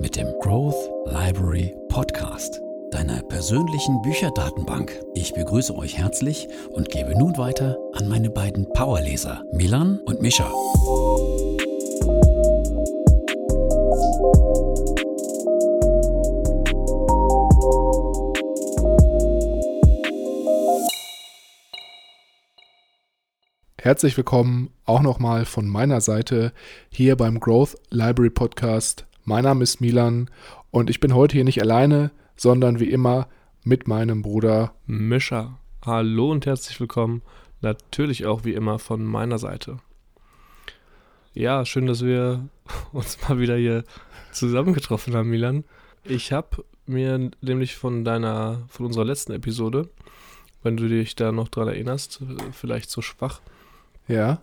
mit dem Growth Library Podcast, deiner persönlichen Bücherdatenbank. Ich begrüße euch herzlich und gebe nun weiter an meine beiden Powerleser, Milan und Mischa. Herzlich willkommen auch nochmal von meiner Seite hier beim Growth Library Podcast mein Name ist Milan und ich bin heute hier nicht alleine, sondern wie immer mit meinem Bruder Mischa. Hallo und herzlich willkommen. Natürlich auch wie immer von meiner Seite. Ja, schön, dass wir uns mal wieder hier zusammengetroffen haben, Milan. Ich habe mir nämlich von deiner, von unserer letzten Episode, wenn du dich da noch dran erinnerst, vielleicht so schwach. Ja.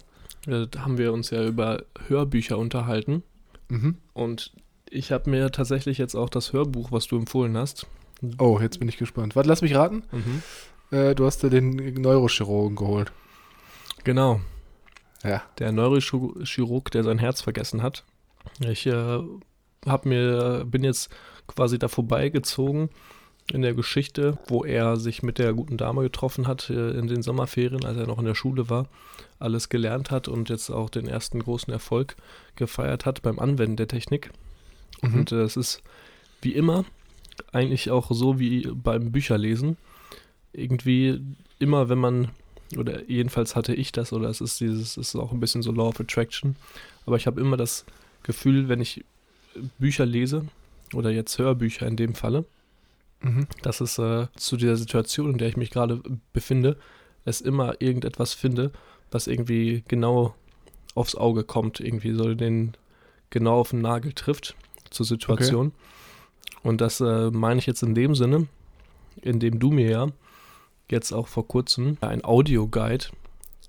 Da haben wir uns ja über Hörbücher unterhalten. Mhm. Und ich habe mir tatsächlich jetzt auch das Hörbuch, was du empfohlen hast. Oh, jetzt bin ich gespannt. Warte, lass mich raten. Mhm. Äh, du hast dir den Neurochirurgen geholt. Genau. Ja. Der Neurochirurg, der sein Herz vergessen hat. Ich äh, hab mir, bin jetzt quasi da vorbeigezogen in der Geschichte, wo er sich mit der guten Dame getroffen hat äh, in den Sommerferien, als er noch in der Schule war, alles gelernt hat und jetzt auch den ersten großen Erfolg gefeiert hat beim Anwenden der Technik. Mhm. Und äh, es ist wie immer eigentlich auch so wie beim Bücherlesen. Irgendwie immer, wenn man, oder jedenfalls hatte ich das, oder es ist dieses, es ist auch ein bisschen so Law of Attraction, aber ich habe immer das Gefühl, wenn ich Bücher lese, oder jetzt Hörbücher in dem Falle, mhm. dass es äh, zu dieser Situation, in der ich mich gerade befinde, es immer irgendetwas finde, was irgendwie genau aufs Auge kommt, irgendwie so den genau auf den Nagel trifft zur Situation. Okay. Und das äh, meine ich jetzt in dem Sinne, in dem du mir ja jetzt auch vor kurzem ein Audioguide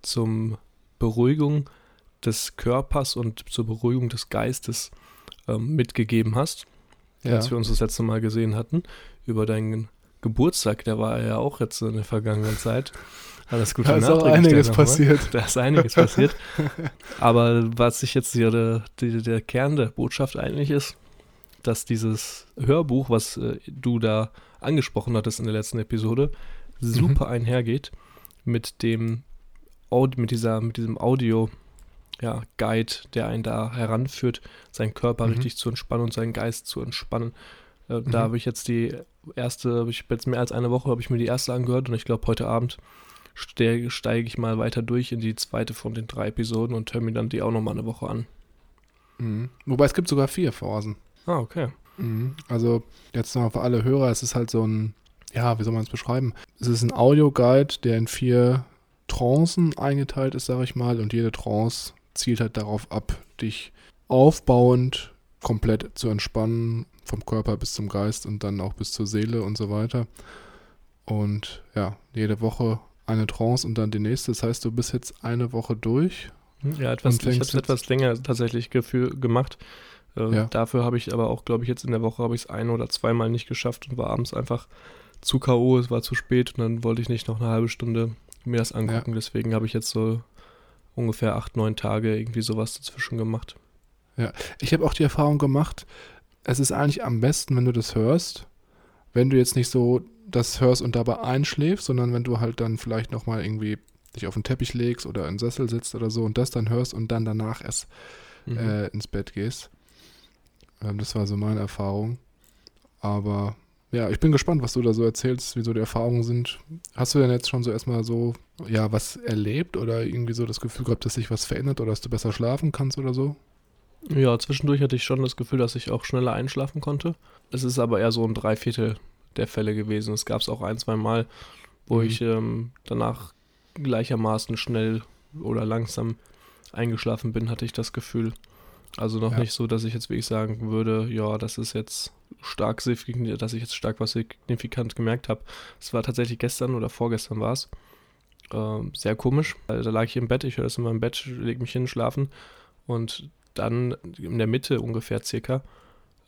zum Beruhigung des Körpers und zur Beruhigung des Geistes ähm, mitgegeben hast, ja. als wir uns das letzte Mal gesehen hatten, über deinen Geburtstag, der war ja auch jetzt in der vergangenen Zeit. Alles Gute Da ist auch einiges passiert. Da ist einiges passiert. Aber was sich jetzt hier der, der, der Kern der Botschaft eigentlich ist, dass dieses Hörbuch, was äh, du da angesprochen hattest in der letzten Episode, super mhm. einhergeht mit dem Audi mit dieser, mit diesem Audio, ja, Guide, der einen da heranführt, seinen Körper mhm. richtig zu entspannen und seinen Geist zu entspannen. Äh, mhm. Da habe ich jetzt die erste, habe ich jetzt mehr als eine Woche, habe ich mir die erste angehört und ich glaube, heute Abend steige, steige ich mal weiter durch in die zweite von den drei Episoden und höre mir dann die auch nochmal eine Woche an. Mhm. Wobei es gibt sogar vier Phasen. Ah, okay. Mhm. Also jetzt noch für alle Hörer, es ist halt so ein, ja, wie soll man es beschreiben? Es ist ein Audioguide, der in vier Trancen eingeteilt ist, sage ich mal, und jede Trance zielt halt darauf ab, dich aufbauend komplett zu entspannen, vom Körper bis zum Geist und dann auch bis zur Seele und so weiter. Und ja, jede Woche eine Trance und dann die nächste. Das heißt, du bist jetzt eine Woche durch. Ja, etwas, ich habe es etwas länger tatsächlich gemacht. Äh, ja. Dafür habe ich aber auch, glaube ich, jetzt in der Woche habe ich es ein oder zweimal nicht geschafft und war abends einfach zu K.O., es war zu spät und dann wollte ich nicht noch eine halbe Stunde mir das angucken. Ja. Deswegen habe ich jetzt so ungefähr acht, neun Tage irgendwie sowas dazwischen gemacht. Ja, ich habe auch die Erfahrung gemacht, es ist eigentlich am besten, wenn du das hörst, wenn du jetzt nicht so das hörst und dabei einschläfst, sondern wenn du halt dann vielleicht nochmal irgendwie dich auf den Teppich legst oder in den Sessel sitzt oder so und das dann hörst und dann danach erst mhm. äh, ins Bett gehst. Das war so meine Erfahrung. Aber ja, ich bin gespannt, was du da so erzählst, wie so die Erfahrungen sind. Hast du denn jetzt schon so erstmal so, ja, was erlebt oder irgendwie so das Gefühl gehabt, dass sich was verändert oder dass du besser schlafen kannst oder so? Ja, zwischendurch hatte ich schon das Gefühl, dass ich auch schneller einschlafen konnte. Es ist aber eher so ein Dreiviertel der Fälle gewesen. Es gab es auch ein, zwei Mal, wo mhm. ich ähm, danach gleichermaßen schnell oder langsam eingeschlafen bin, hatte ich das Gefühl. Also noch ja. nicht so, dass ich jetzt wirklich sagen würde, ja, das ist jetzt stark, dass ich jetzt stark was signifikant gemerkt habe. Es war tatsächlich gestern oder vorgestern war es. Ähm, sehr komisch. Also, da lag ich im Bett, ich höre das in meinem Bett, lege mich hin, schlafen und dann in der Mitte ungefähr circa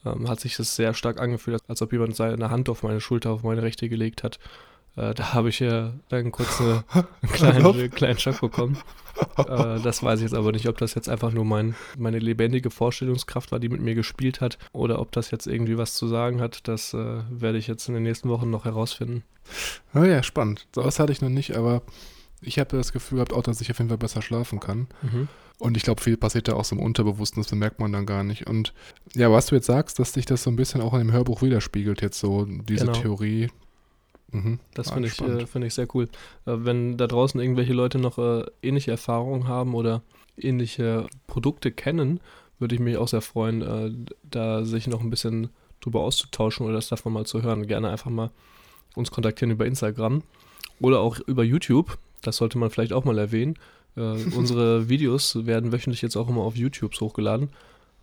ähm, hat sich das sehr stark angefühlt, als ob jemand seine Hand auf meine Schulter, auf meine rechte gelegt hat. Äh, da habe ich ja dann kurz eine, einen kleinen, kleinen Schock bekommen. Äh, das weiß ich jetzt aber nicht, ob das jetzt einfach nur mein, meine lebendige Vorstellungskraft war, die mit mir gespielt hat, oder ob das jetzt irgendwie was zu sagen hat. Das äh, werde ich jetzt in den nächsten Wochen noch herausfinden. Oh ja, spannend. So was hatte ich noch nicht, aber ich habe das Gefühl gehabt, auch, dass ich auf jeden Fall besser schlafen kann. Mhm. Und ich glaube, viel passiert da auch so im Unterbewussten, das bemerkt man dann gar nicht. Und ja, was du jetzt sagst, dass dich das so ein bisschen auch in dem Hörbuch widerspiegelt, jetzt so diese genau. Theorie. Mhm. Das finde ich, äh, find ich sehr cool. Äh, wenn da draußen irgendwelche Leute noch äh, ähnliche Erfahrungen haben oder ähnliche Produkte kennen, würde ich mich auch sehr freuen, äh, da sich noch ein bisschen drüber auszutauschen oder das davon mal zu hören. Gerne einfach mal uns kontaktieren über Instagram oder auch über YouTube. Das sollte man vielleicht auch mal erwähnen. Äh, unsere Videos werden wöchentlich jetzt auch immer auf YouTube hochgeladen.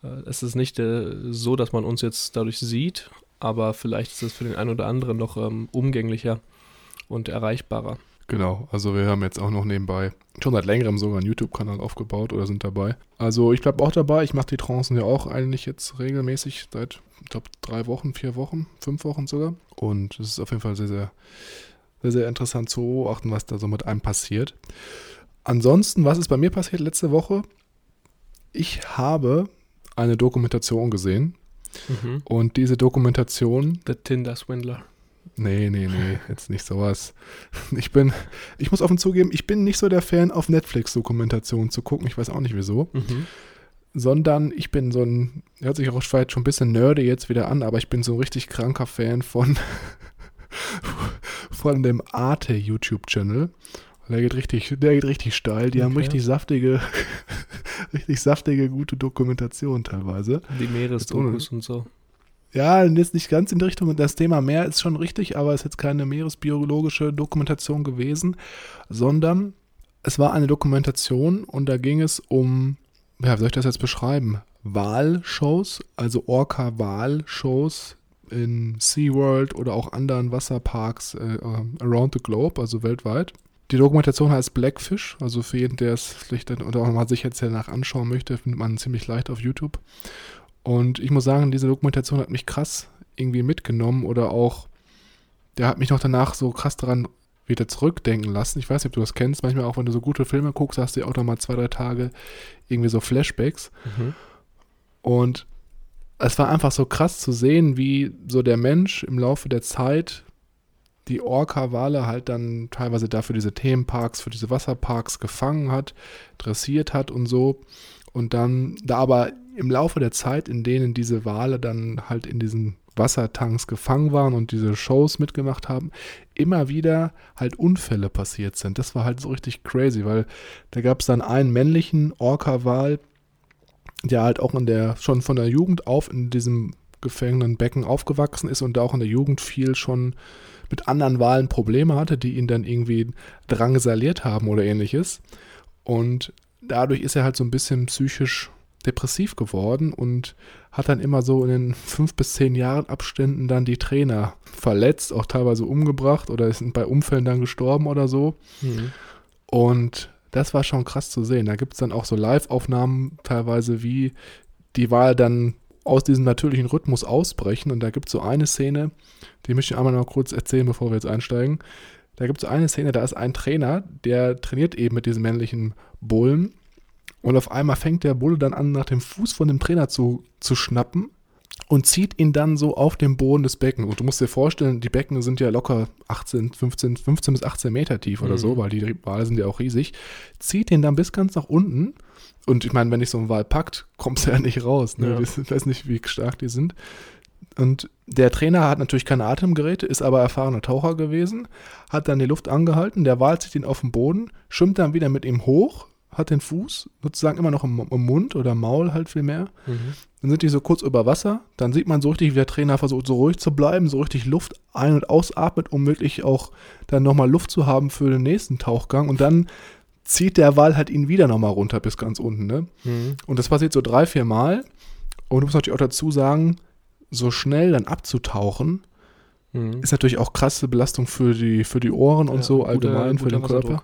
Äh, es ist nicht äh, so, dass man uns jetzt dadurch sieht, aber vielleicht ist es für den einen oder anderen noch ähm, umgänglicher und erreichbarer. Genau, also wir haben jetzt auch noch nebenbei schon seit längerem sogar einen YouTube-Kanal aufgebaut oder sind dabei. Also ich bleibe auch dabei, ich mache die Trancen ja auch eigentlich jetzt regelmäßig seit, ich glaube, drei Wochen, vier Wochen, fünf Wochen sogar. Und es ist auf jeden Fall sehr, sehr, sehr, sehr interessant zu beobachten, was da so mit einem passiert. Ansonsten, was ist bei mir passiert letzte Woche? Ich habe eine Dokumentation gesehen. Mhm. Und diese Dokumentation. The Tinder Swindler. Nee, nee, nee, jetzt nicht sowas. Ich bin, ich muss offen zugeben, ich bin nicht so der Fan, auf Netflix Dokumentationen zu gucken. Ich weiß auch nicht wieso. Mhm. Sondern ich bin so ein, hört sich auch vielleicht schon ein bisschen nerdy jetzt wieder an, aber ich bin so ein richtig kranker Fan von, von dem Arte YouTube-Channel. Der geht richtig, der geht richtig steil. Die okay. haben richtig saftige, richtig saftige, gute Dokumentation teilweise. Die Meeresdokus und so. Ja, jetzt nicht ganz in die Richtung. Das Thema Meer ist schon richtig, aber es ist jetzt keine meeresbiologische Dokumentation gewesen, sondern es war eine Dokumentation und da ging es um, ja, wie soll ich das jetzt beschreiben? Wahlshows, also Orca-Wahlshows in SeaWorld oder auch anderen Wasserparks äh, around the globe, also weltweit. Die Dokumentation heißt Blackfish, also für jeden, der es vielleicht oder auch mal sich jetzt danach anschauen möchte, findet man ziemlich leicht auf YouTube. Und ich muss sagen, diese Dokumentation hat mich krass irgendwie mitgenommen oder auch, der hat mich noch danach so krass daran wieder zurückdenken lassen. Ich weiß nicht, ob du das kennst. Manchmal auch, wenn du so gute Filme guckst, hast du auch noch mal zwei, drei Tage irgendwie so Flashbacks. Mhm. Und es war einfach so krass zu sehen, wie so der Mensch im Laufe der Zeit die Orca-Wale halt dann teilweise dafür diese Themenparks, für diese Wasserparks gefangen hat, dressiert hat und so. Und dann da aber im Laufe der Zeit, in denen diese Wale dann halt in diesen Wassertanks gefangen waren und diese Shows mitgemacht haben, immer wieder halt Unfälle passiert sind. Das war halt so richtig crazy, weil da gab es dann einen männlichen Orca-Wal, der halt auch in der, schon von der Jugend auf in diesem gefangenen Becken aufgewachsen ist und auch in der Jugend viel schon mit anderen Wahlen Probleme hatte, die ihn dann irgendwie drangsaliert haben oder ähnliches. Und dadurch ist er halt so ein bisschen psychisch depressiv geworden und hat dann immer so in den fünf bis zehn Jahren Abständen dann die Trainer verletzt, auch teilweise umgebracht oder sind bei Unfällen dann gestorben oder so. Mhm. Und das war schon krass zu sehen. Da gibt es dann auch so Live-Aufnahmen teilweise, wie die Wahl dann aus diesem natürlichen Rhythmus ausbrechen. Und da gibt es so eine Szene, die möchte ich einmal noch kurz erzählen, bevor wir jetzt einsteigen. Da gibt es so eine Szene, da ist ein Trainer, der trainiert eben mit diesem männlichen Bullen. Und auf einmal fängt der Bulle dann an, nach dem Fuß von dem Trainer zu, zu schnappen und zieht ihn dann so auf den Boden des Beckens. Und du musst dir vorstellen, die Becken sind ja locker 18, 15, 15 bis 18 Meter tief oder mhm. so, weil die Wale sind ja auch riesig. Zieht ihn dann bis ganz nach unten und ich meine, wenn dich so ein Wal packt, kommst du ja nicht raus. Ne? Ja. Ich weiß nicht, wie stark die sind. Und der Trainer hat natürlich keine Atemgeräte, ist aber erfahrener Taucher gewesen, hat dann die Luft angehalten, der Wal zieht ihn auf den Boden, schwimmt dann wieder mit ihm hoch, hat den Fuß sozusagen immer noch im, im Mund oder Maul halt viel mehr. Mhm. Dann sind die so kurz über Wasser, dann sieht man so richtig, wie der Trainer versucht, so ruhig zu bleiben, so richtig Luft ein- und ausatmet, um möglich auch dann nochmal Luft zu haben für den nächsten Tauchgang. Und dann zieht der Wal halt ihn wieder nochmal runter bis ganz unten. Ne? Mhm. Und das passiert so drei, vier Mal. Und du musst natürlich auch dazu sagen, so schnell dann abzutauchen, mhm. ist natürlich auch krasse Belastung für die, für die Ohren und ja, so allgemein guter, für den Körper.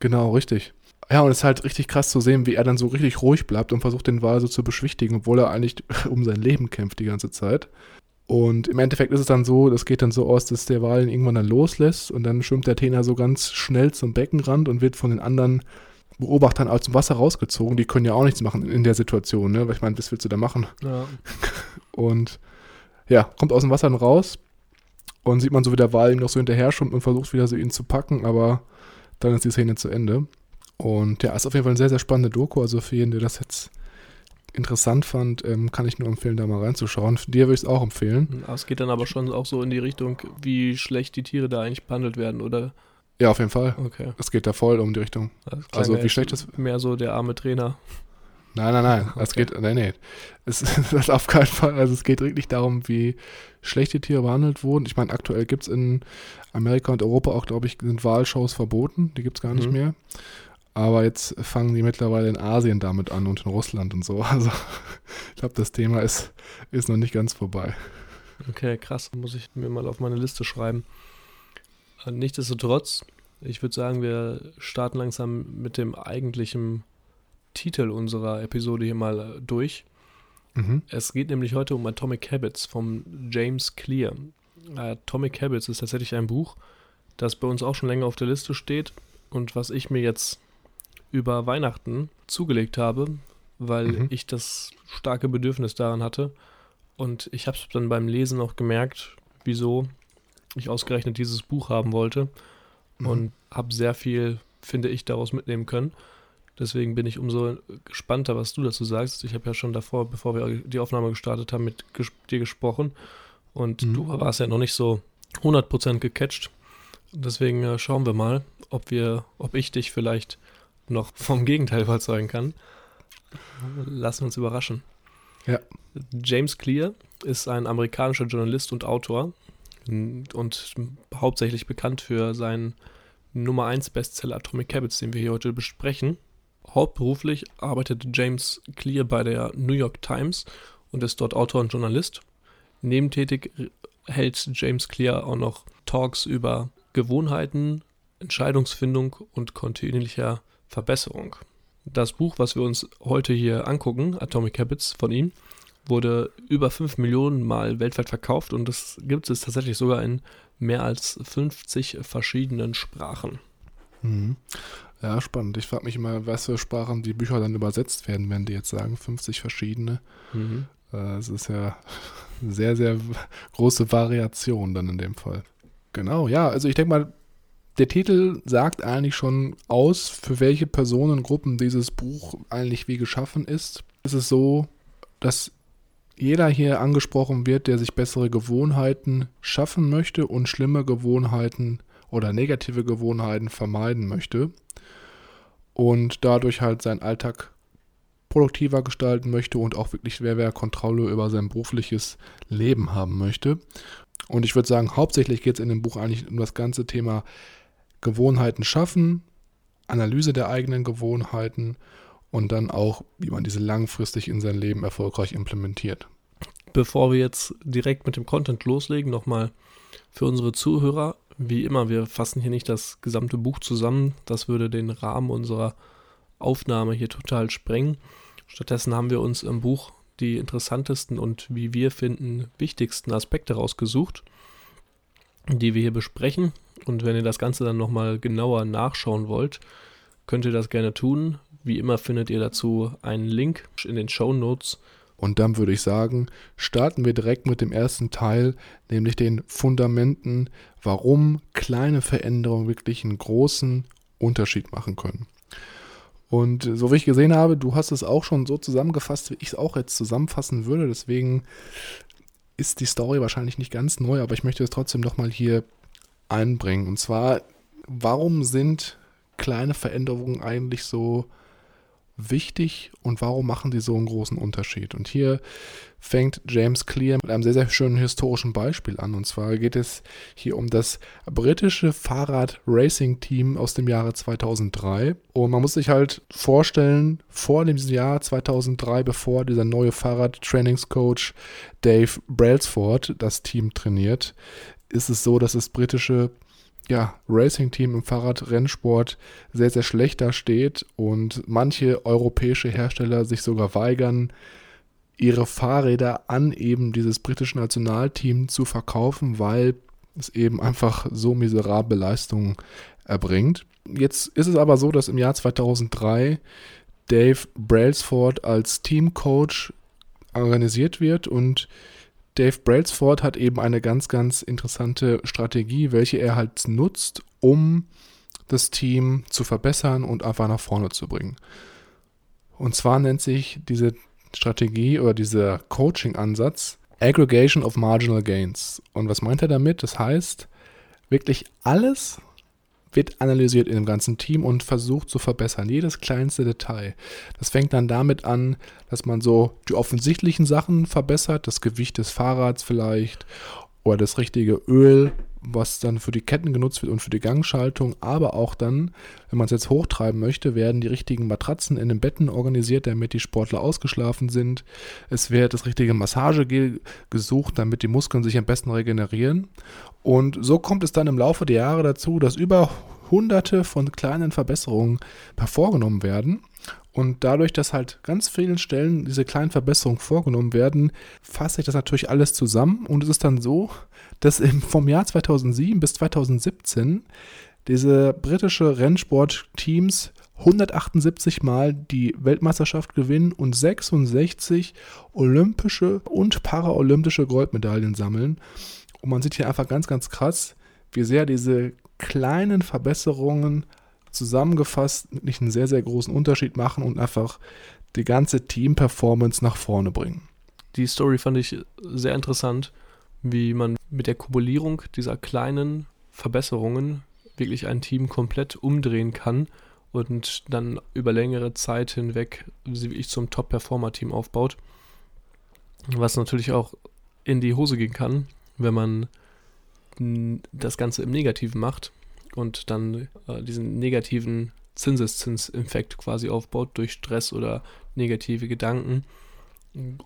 Genau, richtig. Ja, und es ist halt richtig krass zu sehen, wie er dann so richtig ruhig bleibt und versucht, den Wal so zu beschwichtigen, obwohl er eigentlich um sein Leben kämpft die ganze Zeit. Und im Endeffekt ist es dann so, das geht dann so aus, dass der Wal ihn irgendwann dann loslässt und dann schwimmt der Tena so ganz schnell zum Beckenrand und wird von den anderen Beobachtern aus dem Wasser rausgezogen. Die können ja auch nichts machen in der Situation, ne? Weil ich meine, was willst du da machen? Ja. Und ja, kommt aus dem Wasser dann raus und sieht man so, wie der Wal ihm noch so hinterher schwimmt und versucht wieder so ihn zu packen, aber dann ist die Szene zu Ende. Und ja, ist auf jeden Fall eine sehr, sehr spannende Doku. Also für jeden, der das jetzt interessant fand, ähm, kann ich nur empfehlen, da mal reinzuschauen. Dir würde ich es auch empfehlen. Es geht dann aber schon auch so in die Richtung, wie schlecht die Tiere da eigentlich behandelt werden, oder? Ja, auf jeden Fall. Okay. Es geht da voll um die Richtung. Also wie schlecht das... Mehr so der arme Trainer. Nein, nein, nein. Okay. Es geht, nein, nein. Es ist auf keinen Fall. Also es geht wirklich darum, wie schlechte Tiere behandelt wurden. Ich meine, aktuell gibt es in Amerika und Europa auch, glaube ich, sind Wahlshows verboten. Die gibt es gar nicht mhm. mehr. Aber jetzt fangen die mittlerweile in Asien damit an und in Russland und so. Also ich glaube, das Thema ist, ist noch nicht ganz vorbei. Okay, krass. Muss ich mir mal auf meine Liste schreiben. Äh, nichtsdestotrotz, ich würde sagen, wir starten langsam mit dem eigentlichen Titel unserer Episode hier mal äh, durch. Mhm. Es geht nämlich heute um Atomic Habits vom James Clear. Atomic Habits ist tatsächlich ein Buch, das bei uns auch schon länger auf der Liste steht und was ich mir jetzt über Weihnachten zugelegt habe, weil mhm. ich das starke Bedürfnis daran hatte. Und ich habe es dann beim Lesen auch gemerkt, wieso ich ausgerechnet dieses Buch haben wollte. Mhm. Und habe sehr viel, finde ich, daraus mitnehmen können. Deswegen bin ich umso gespannter, was du dazu sagst. Ich habe ja schon davor, bevor wir die Aufnahme gestartet haben, mit ges dir gesprochen. Und mhm. du warst ja noch nicht so 100% gecatcht. Deswegen äh, schauen wir mal, ob wir, ob ich dich vielleicht noch vom Gegenteil überzeugen kann. Lassen wir uns überraschen. Ja. James Clear ist ein amerikanischer Journalist und Autor und hauptsächlich bekannt für seinen Nummer 1 Bestseller Atomic Habits, den wir hier heute besprechen. Hauptberuflich arbeitet James Clear bei der New York Times und ist dort Autor und Journalist. Nebentätig hält James Clear auch noch Talks über Gewohnheiten, Entscheidungsfindung und kontinuierlicher Verbesserung. Das Buch, was wir uns heute hier angucken, Atomic Habits von ihm, wurde über 5 Millionen Mal weltweit verkauft und es gibt es tatsächlich sogar in mehr als 50 verschiedenen Sprachen. Mhm. Ja, spannend. Ich frage mich immer, was für Sprachen die Bücher dann übersetzt werden, wenn die jetzt sagen 50 verschiedene. Mhm. Äh, es ist ja sehr, sehr große Variation dann in dem Fall. Genau, ja, also ich denke mal, der Titel sagt eigentlich schon aus, für welche Personengruppen dieses Buch eigentlich wie geschaffen ist. Es ist so, dass jeder hier angesprochen wird, der sich bessere Gewohnheiten schaffen möchte und schlimme Gewohnheiten oder negative Gewohnheiten vermeiden möchte und dadurch halt seinen Alltag produktiver gestalten möchte und auch wirklich mehr, mehr Kontrolle über sein berufliches Leben haben möchte. Und ich würde sagen, hauptsächlich geht es in dem Buch eigentlich um das ganze Thema Gewohnheiten schaffen, Analyse der eigenen Gewohnheiten und dann auch, wie man diese langfristig in sein Leben erfolgreich implementiert. Bevor wir jetzt direkt mit dem Content loslegen, nochmal für unsere Zuhörer, wie immer, wir fassen hier nicht das gesamte Buch zusammen, das würde den Rahmen unserer Aufnahme hier total sprengen. Stattdessen haben wir uns im Buch die interessantesten und wie wir finden wichtigsten Aspekte rausgesucht, die wir hier besprechen und wenn ihr das Ganze dann nochmal genauer nachschauen wollt, könnt ihr das gerne tun. Wie immer findet ihr dazu einen Link in den Show Notes. Und dann würde ich sagen, starten wir direkt mit dem ersten Teil, nämlich den Fundamenten, warum kleine Veränderungen wirklich einen großen Unterschied machen können. Und so wie ich gesehen habe, du hast es auch schon so zusammengefasst, wie ich es auch jetzt zusammenfassen würde. Deswegen ist die Story wahrscheinlich nicht ganz neu, aber ich möchte es trotzdem nochmal hier einbringen. Und zwar, warum sind kleine Veränderungen eigentlich so wichtig und warum machen die so einen großen Unterschied? Und hier fängt James Clear mit einem sehr, sehr schönen historischen Beispiel an. Und zwar geht es hier um das britische Fahrrad-Racing-Team aus dem Jahre 2003. Und man muss sich halt vorstellen, vor dem Jahr 2003, bevor dieser neue Fahrrad-Trainingscoach Dave Brailsford das Team trainiert, ist es so, dass das britische ja, Racing-Team im Fahrradrennsport sehr, sehr schlecht dasteht und manche europäische Hersteller sich sogar weigern, ihre Fahrräder an eben dieses britische Nationalteam zu verkaufen, weil es eben einfach so miserable Leistungen erbringt. Jetzt ist es aber so, dass im Jahr 2003 Dave Brailsford als Teamcoach organisiert wird und Dave Brailsford hat eben eine ganz, ganz interessante Strategie, welche er halt nutzt, um das Team zu verbessern und einfach nach vorne zu bringen. Und zwar nennt sich diese Strategie oder dieser Coaching-Ansatz Aggregation of Marginal Gains. Und was meint er damit? Das heißt, wirklich alles, wird analysiert in dem ganzen Team und versucht zu verbessern. Jedes kleinste Detail. Das fängt dann damit an, dass man so die offensichtlichen Sachen verbessert, das Gewicht des Fahrrads vielleicht oder das richtige Öl, was dann für die Ketten genutzt wird und für die Gangschaltung, aber auch dann, wenn man es jetzt hochtreiben möchte, werden die richtigen Matratzen in den Betten organisiert, damit die Sportler ausgeschlafen sind. Es wird das richtige Massagegel gesucht, damit die Muskeln sich am besten regenerieren. Und so kommt es dann im Laufe der Jahre dazu, dass über hunderte von kleinen Verbesserungen vorgenommen werden. Und dadurch, dass halt ganz vielen Stellen diese kleinen Verbesserungen vorgenommen werden, fasst sich das natürlich alles zusammen. Und es ist dann so, dass im, vom Jahr 2007 bis 2017 diese britische Rennsportteams 178 Mal die Weltmeisterschaft gewinnen und 66 olympische und paraolympische Goldmedaillen sammeln. Und man sieht hier einfach ganz, ganz krass, wie sehr diese kleinen Verbesserungen zusammengefasst nicht einen sehr, sehr großen Unterschied machen und einfach die ganze Team-Performance nach vorne bringen. Die Story fand ich sehr interessant, wie man mit der Kumulierung dieser kleinen Verbesserungen wirklich ein Team komplett umdrehen kann und dann über längere Zeit hinweg sie wirklich zum Top-Performer-Team aufbaut. Was natürlich auch in die Hose gehen kann, wenn man das Ganze im Negativen macht und dann äh, diesen negativen Zinseszinsinfekt quasi aufbaut durch Stress oder negative Gedanken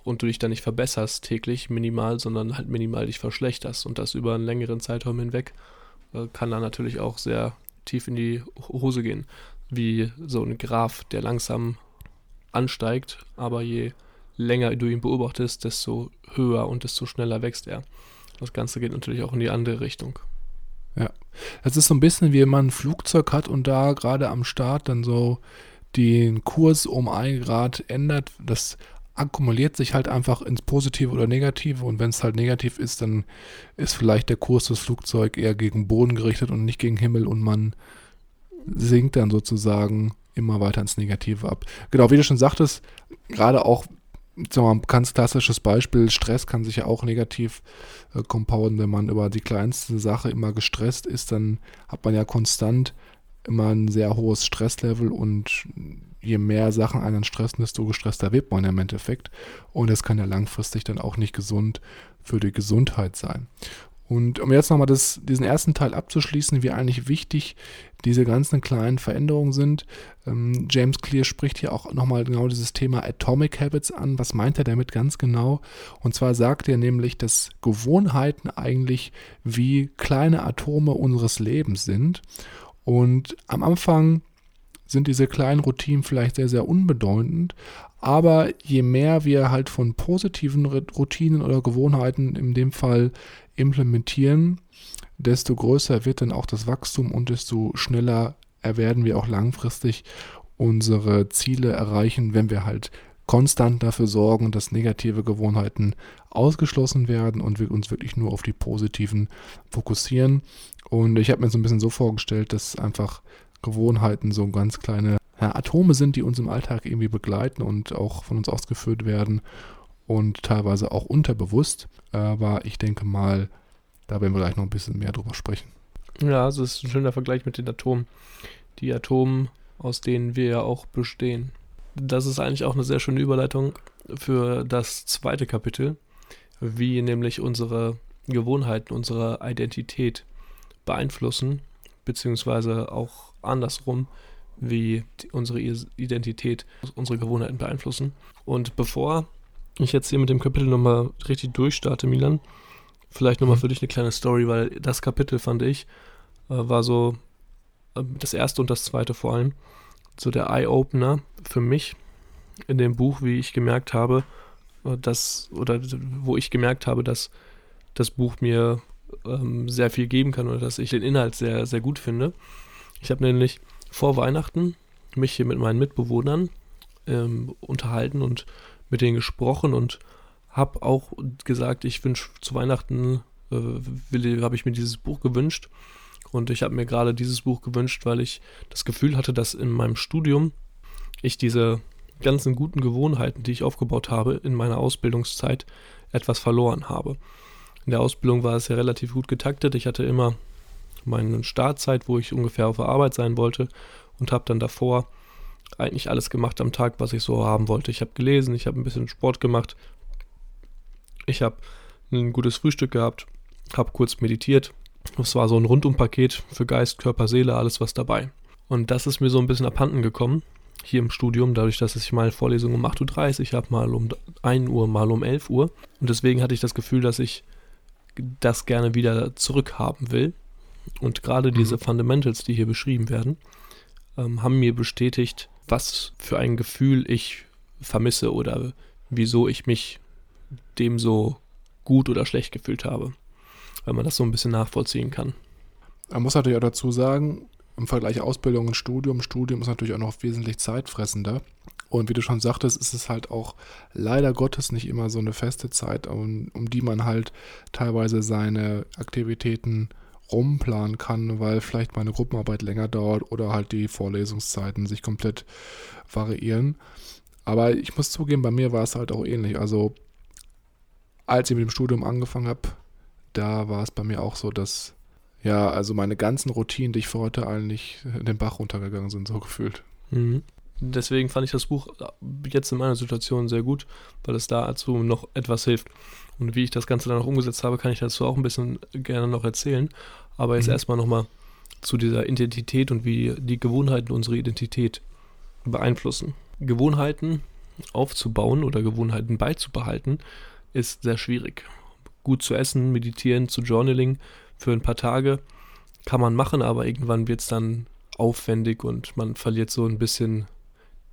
und du dich dann nicht verbesserst täglich minimal, sondern halt minimal dich verschlechterst und das über einen längeren Zeitraum hinweg äh, kann dann natürlich auch sehr tief in die Hose gehen, wie so ein Graph, der langsam ansteigt, aber je länger du ihn beobachtest, desto höher und desto schneller wächst er. Das Ganze geht natürlich auch in die andere Richtung. Ja, es ist so ein bisschen wie wenn man ein Flugzeug hat und da gerade am Start dann so den Kurs um ein Grad ändert. Das akkumuliert sich halt einfach ins Positive oder Negative und wenn es halt negativ ist, dann ist vielleicht der Kurs des Flugzeugs eher gegen Boden gerichtet und nicht gegen Himmel und man sinkt dann sozusagen immer weiter ins Negative ab. Genau, wie du schon sagtest, gerade auch sagen wir mal, ein ganz klassisches Beispiel, Stress kann sich ja auch negativ äh, compounden, wenn man über die kleinste Sache immer gestresst ist, dann hat man ja konstant immer ein sehr hohes Stresslevel und je mehr Sachen einen stressen, desto gestresster wird man im Endeffekt. Und das kann ja langfristig dann auch nicht gesund für die Gesundheit sein. Und um jetzt nochmal diesen ersten Teil abzuschließen, wie eigentlich wichtig diese ganzen kleinen Veränderungen sind. Ähm, James Clear spricht hier auch nochmal genau dieses Thema Atomic Habits an. Was meint er damit ganz genau? Und zwar sagt er nämlich, dass Gewohnheiten eigentlich wie kleine Atome unseres Lebens sind. Und am Anfang sind diese kleinen Routinen vielleicht sehr, sehr unbedeutend. Aber je mehr wir halt von positiven Routinen oder Gewohnheiten in dem Fall implementieren, desto größer wird dann auch das Wachstum und desto schneller werden wir auch langfristig unsere Ziele erreichen, wenn wir halt konstant dafür sorgen, dass negative Gewohnheiten ausgeschlossen werden und wir uns wirklich nur auf die positiven fokussieren. Und ich habe mir so ein bisschen so vorgestellt, dass einfach Gewohnheiten so ganz kleine Atome sind, die uns im Alltag irgendwie begleiten und auch von uns ausgeführt werden und teilweise auch unterbewusst. Aber ich denke mal, da werden wir gleich noch ein bisschen mehr drüber sprechen. Ja, also es ist ein schöner Vergleich mit den Atomen. Die Atomen, aus denen wir ja auch bestehen. das ist eigentlich auch eine sehr schöne Überleitung für das zweite Kapitel, wie nämlich unsere Gewohnheiten, unsere Identität beeinflussen, beziehungsweise auch andersrum, wie unsere Identität unsere Gewohnheiten beeinflussen. Und bevor ich jetzt hier mit dem Kapitel nochmal richtig durchstarte, Milan, vielleicht nochmal mhm. für dich eine kleine Story, weil das Kapitel fand ich, äh, war so äh, das erste und das zweite vor allem, so der Eye-Opener für mich in dem Buch, wie ich gemerkt habe, äh, dass, oder wo ich gemerkt habe, dass das Buch mir ähm, sehr viel geben kann oder dass ich den Inhalt sehr, sehr gut finde. Ich habe nämlich vor Weihnachten mich hier mit meinen Mitbewohnern ähm, unterhalten und mit denen gesprochen und habe auch gesagt, ich wünsche zu Weihnachten, äh, habe ich mir dieses Buch gewünscht. Und ich habe mir gerade dieses Buch gewünscht, weil ich das Gefühl hatte, dass in meinem Studium ich diese ganzen guten Gewohnheiten, die ich aufgebaut habe in meiner Ausbildungszeit, etwas verloren habe. In der Ausbildung war es ja relativ gut getaktet. Ich hatte immer meine Startzeit, wo ich ungefähr auf der Arbeit sein wollte und habe dann davor eigentlich alles gemacht am Tag, was ich so haben wollte. Ich habe gelesen, ich habe ein bisschen Sport gemacht, ich habe ein gutes Frühstück gehabt, habe kurz meditiert. Es war so ein Rundumpaket für Geist, Körper, Seele, alles was dabei. Und das ist mir so ein bisschen abhanden gekommen hier im Studium, dadurch, dass ich mal Vorlesungen um 8.30 Uhr habe, mal um 1 Uhr, mal um 11 Uhr. Und deswegen hatte ich das Gefühl, dass ich das gerne wieder zurückhaben will. Und gerade mhm. diese Fundamentals, die hier beschrieben werden, ähm, haben mir bestätigt, was für ein Gefühl ich vermisse oder wieso ich mich dem so gut oder schlecht gefühlt habe. Weil man das so ein bisschen nachvollziehen kann. Man muss natürlich auch dazu sagen, im Vergleich Ausbildung und Studium, Studium ist natürlich auch noch wesentlich zeitfressender. Und wie du schon sagtest, ist es halt auch leider Gottes nicht immer so eine feste Zeit, um, um die man halt teilweise seine Aktivitäten rumplanen kann, weil vielleicht meine Gruppenarbeit länger dauert oder halt die Vorlesungszeiten sich komplett variieren. Aber ich muss zugeben, bei mir war es halt auch ähnlich. Also als ich mit dem Studium angefangen habe, da war es bei mir auch so, dass ja, also meine ganzen Routinen, die ich vor heute eigentlich in den Bach runtergegangen sind, so gefühlt. Mhm. Deswegen fand ich das Buch jetzt in meiner Situation sehr gut, weil es dazu noch etwas hilft. Und wie ich das Ganze dann auch umgesetzt habe, kann ich dazu auch ein bisschen gerne noch erzählen. Aber jetzt mhm. erstmal nochmal zu dieser Identität und wie die Gewohnheiten unsere Identität beeinflussen. Gewohnheiten aufzubauen oder Gewohnheiten beizubehalten, ist sehr schwierig. Gut zu essen, meditieren, zu Journaling für ein paar Tage kann man machen, aber irgendwann wird es dann aufwendig und man verliert so ein bisschen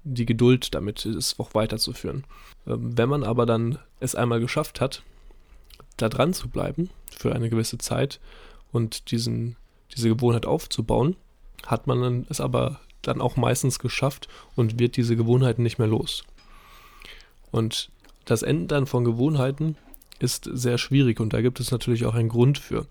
die Geduld damit, es auch weiterzuführen. Ähm, wenn man aber dann es einmal geschafft hat, da dran zu bleiben für eine gewisse Zeit und diesen, diese Gewohnheit aufzubauen, hat man es aber dann auch meistens geschafft und wird diese Gewohnheiten nicht mehr los. Und das Enden dann von Gewohnheiten ist sehr schwierig und da gibt es natürlich auch einen Grund für.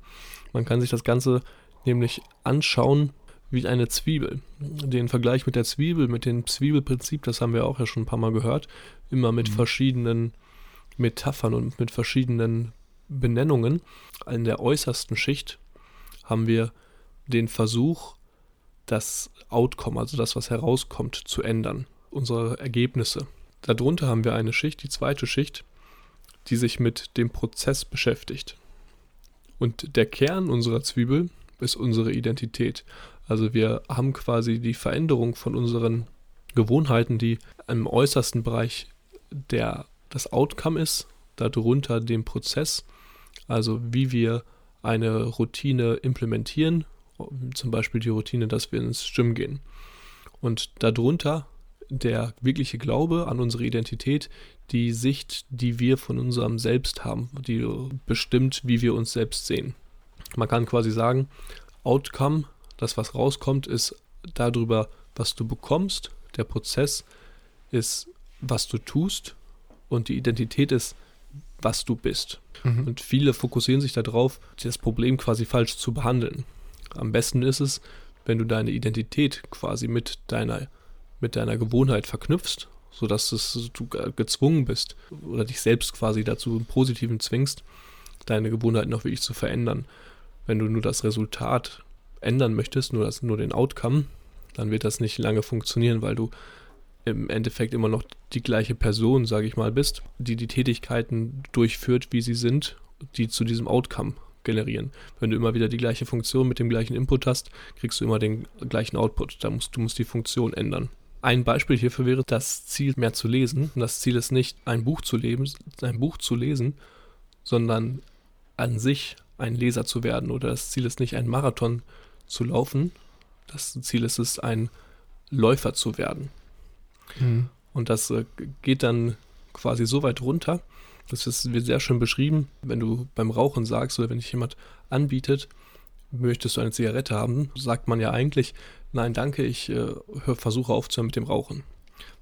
Man kann sich das Ganze nämlich anschauen wie eine Zwiebel. Den Vergleich mit der Zwiebel, mit dem Zwiebelprinzip, das haben wir auch ja schon ein paar Mal gehört, immer mit mhm. verschiedenen Metaphern und mit verschiedenen Benennungen. In der äußersten Schicht haben wir den Versuch, das Outcome, also das, was herauskommt, zu ändern, unsere Ergebnisse. Darunter haben wir eine Schicht, die zweite Schicht, die sich mit dem Prozess beschäftigt. Und der Kern unserer Zwiebel ist unsere Identität. Also wir haben quasi die Veränderung von unseren Gewohnheiten, die im äußersten Bereich der, das Outcome ist, darunter den Prozess, also wie wir eine Routine implementieren, zum Beispiel die Routine, dass wir ins Gym gehen. Und darunter der wirkliche Glaube an unsere Identität, die Sicht, die wir von unserem Selbst haben, die bestimmt, wie wir uns selbst sehen. Man kann quasi sagen, Outcome, das was rauskommt, ist darüber, was du bekommst. Der Prozess ist, was du tust. Und die Identität ist, was du bist. Mhm. Und viele fokussieren sich darauf, das Problem quasi falsch zu behandeln. Am besten ist es, wenn du deine Identität quasi mit deiner, mit deiner Gewohnheit verknüpfst sodass es, du gezwungen bist oder dich selbst quasi dazu im Positiven zwingst, deine Gewohnheiten noch wirklich zu verändern. Wenn du nur das Resultat ändern möchtest, nur, das, nur den Outcome, dann wird das nicht lange funktionieren, weil du im Endeffekt immer noch die gleiche Person, sage ich mal, bist, die die Tätigkeiten durchführt, wie sie sind, die zu diesem Outcome generieren. Wenn du immer wieder die gleiche Funktion mit dem gleichen Input hast, kriegst du immer den gleichen Output. Da musst, du musst die Funktion ändern. Ein Beispiel hierfür wäre das Ziel, mehr zu lesen. Das Ziel ist nicht, ein Buch zu lesen, ein Buch zu lesen, sondern an sich ein Leser zu werden. Oder das Ziel ist nicht, einen Marathon zu laufen. Das Ziel ist es, ein Läufer zu werden. Mhm. Und das äh, geht dann quasi so weit runter, das wird sehr schön beschrieben, wenn du beim Rauchen sagst oder wenn dich jemand anbietet, möchtest du eine Zigarette haben, sagt man ja eigentlich, nein, danke, ich äh, hör, versuche aufzuhören mit dem Rauchen.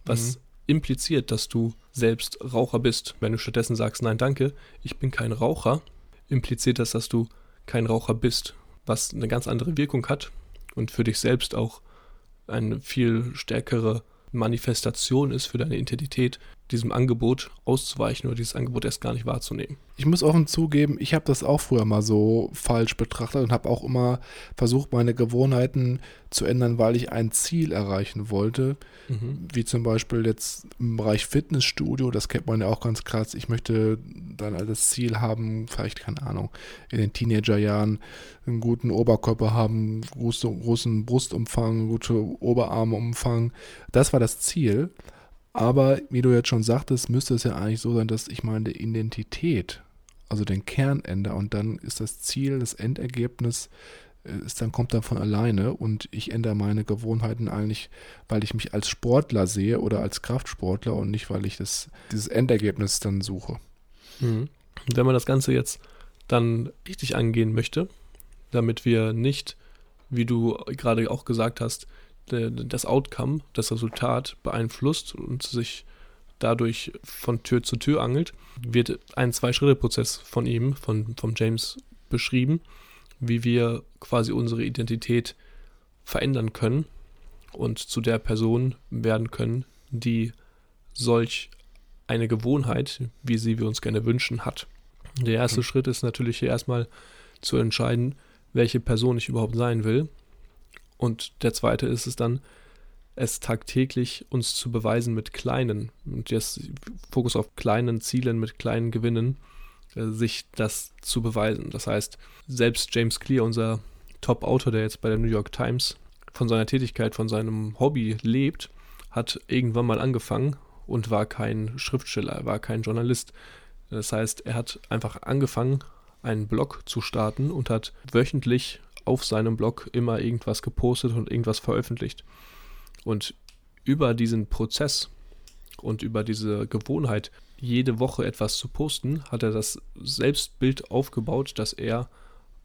Was mhm. impliziert, dass du selbst Raucher bist. Wenn du stattdessen sagst, nein, danke, ich bin kein Raucher, impliziert das, dass du kein Raucher bist, was eine ganz andere Wirkung hat und für dich selbst auch eine viel stärkere Manifestation ist für deine Identität, diesem Angebot auszuweichen oder dieses Angebot erst gar nicht wahrzunehmen. Ich muss offen zugeben, ich habe das auch früher mal so falsch betrachtet und habe auch immer versucht, meine Gewohnheiten zu ändern, weil ich ein Ziel erreichen wollte. Mhm. Wie zum Beispiel jetzt im Bereich Fitnessstudio, das kennt man ja auch ganz krass. Ich möchte dann als Ziel haben, vielleicht, keine Ahnung, in den Teenagerjahren einen guten Oberkörper haben, großen, großen Brustumfang, gute Oberarmumfang. Das war das Ziel. Aber wie du jetzt schon sagtest, müsste es ja eigentlich so sein, dass ich meine Identität, also den Kern ändere und dann ist das Ziel, das Endergebnis, äh, ist dann kommt dann von alleine und ich ändere meine Gewohnheiten eigentlich, weil ich mich als Sportler sehe oder als Kraftsportler und nicht, weil ich das, dieses Endergebnis dann suche. Mhm. Wenn man das Ganze jetzt dann richtig angehen möchte, damit wir nicht, wie du gerade auch gesagt hast, das Outcome, das Resultat beeinflusst und sich dadurch von Tür zu Tür angelt, wird ein Zwei-Schritte-Prozess von ihm, von, von James beschrieben, wie wir quasi unsere Identität verändern können und zu der Person werden können, die solch eine Gewohnheit, wie sie wir uns gerne wünschen, hat. Der erste mhm. Schritt ist natürlich hier erstmal zu entscheiden, welche Person ich überhaupt sein will und der zweite ist es dann, es tagtäglich uns zu beweisen mit kleinen, und jetzt Fokus auf kleinen Zielen, mit kleinen Gewinnen, äh, sich das zu beweisen. Das heißt, selbst James Clear, unser Top-Autor, der jetzt bei der New York Times von seiner Tätigkeit, von seinem Hobby lebt, hat irgendwann mal angefangen und war kein Schriftsteller, er war kein Journalist. Das heißt, er hat einfach angefangen, einen Blog zu starten und hat wöchentlich auf seinem Blog immer irgendwas gepostet und irgendwas veröffentlicht. Und über diesen Prozess und über diese Gewohnheit, jede Woche etwas zu posten, hat er das Selbstbild aufgebaut, dass er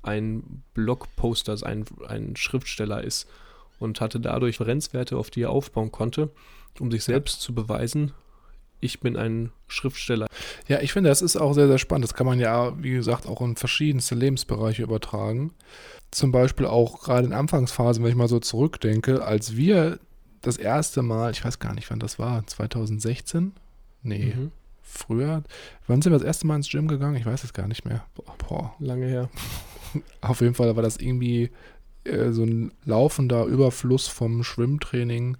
ein Blogposter, ein, ein Schriftsteller ist und hatte dadurch Referenzwerte, auf die er aufbauen konnte, um sich selbst zu beweisen, ich bin ein Schriftsteller. Ja, ich finde, das ist auch sehr, sehr spannend. Das kann man ja, wie gesagt, auch in verschiedenste Lebensbereiche übertragen zum Beispiel auch gerade in Anfangsphasen, wenn ich mal so zurückdenke, als wir das erste Mal, ich weiß gar nicht, wann das war, 2016? Nee, mhm. früher. Wann sind wir das erste Mal ins Gym gegangen? Ich weiß es gar nicht mehr. Boah, boah. lange her. Auf jeden Fall war das irgendwie äh, so ein laufender Überfluss vom Schwimmtraining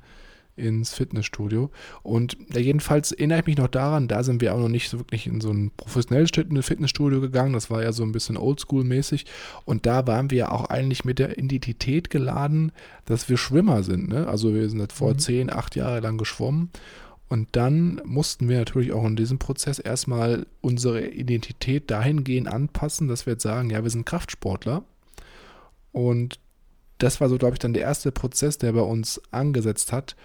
ins Fitnessstudio. Und ja, jedenfalls erinnere ich mich noch daran, da sind wir auch noch nicht so wirklich in so ein professionelles Fitnessstudio gegangen. Das war ja so ein bisschen oldschool-mäßig. Und da waren wir auch eigentlich mit der Identität geladen, dass wir Schwimmer sind. Ne? Also wir sind vor mhm. zehn, acht Jahre lang geschwommen. Und dann mussten wir natürlich auch in diesem Prozess erstmal unsere Identität dahingehend anpassen, dass wir jetzt sagen, ja, wir sind Kraftsportler. Und das war so, glaube ich, dann der erste Prozess, der bei uns angesetzt hat,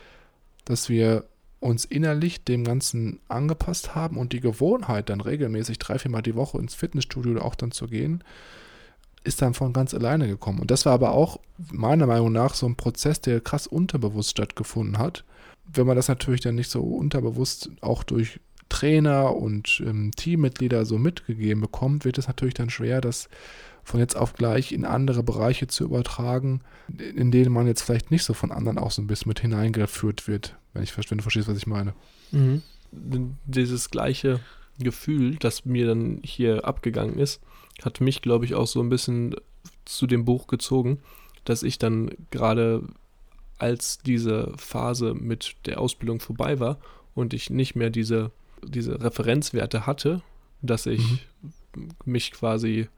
dass wir uns innerlich dem Ganzen angepasst haben und die Gewohnheit, dann regelmäßig drei, viermal die Woche ins Fitnessstudio auch dann zu gehen, ist dann von ganz alleine gekommen. Und das war aber auch meiner Meinung nach so ein Prozess, der krass unterbewusst stattgefunden hat. Wenn man das natürlich dann nicht so unterbewusst auch durch Trainer und ähm, Teammitglieder so mitgegeben bekommt, wird es natürlich dann schwer, das von jetzt auf gleich in andere Bereiche zu übertragen, in denen man jetzt vielleicht nicht so von anderen auch so ein bisschen mit hineingeführt wird, wenn, ich, wenn du verstehst, was ich meine. Mhm. Dieses gleiche Gefühl, das mir dann hier abgegangen ist, hat mich, glaube ich, auch so ein bisschen zu dem Buch gezogen, dass ich dann gerade als diese Phase mit der Ausbildung vorbei war und ich nicht mehr diese, diese Referenzwerte hatte, dass ich mhm. mich quasi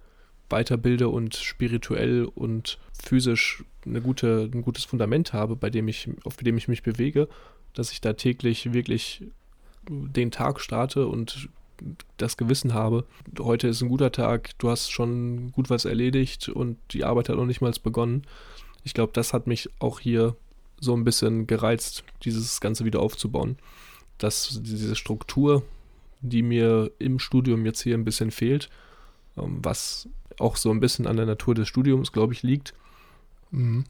weiterbilde und spirituell und physisch eine gute, ein gutes Fundament habe, bei dem ich, auf dem ich mich bewege, dass ich da täglich wirklich den Tag starte und das Gewissen habe, heute ist ein guter Tag, du hast schon gut was erledigt und die Arbeit hat noch nicht mal begonnen. Ich glaube, das hat mich auch hier so ein bisschen gereizt, dieses Ganze wieder aufzubauen. Dass diese Struktur, die mir im Studium jetzt hier ein bisschen fehlt, ähm, was auch so ein bisschen an der Natur des Studiums, glaube ich, liegt. Mhm.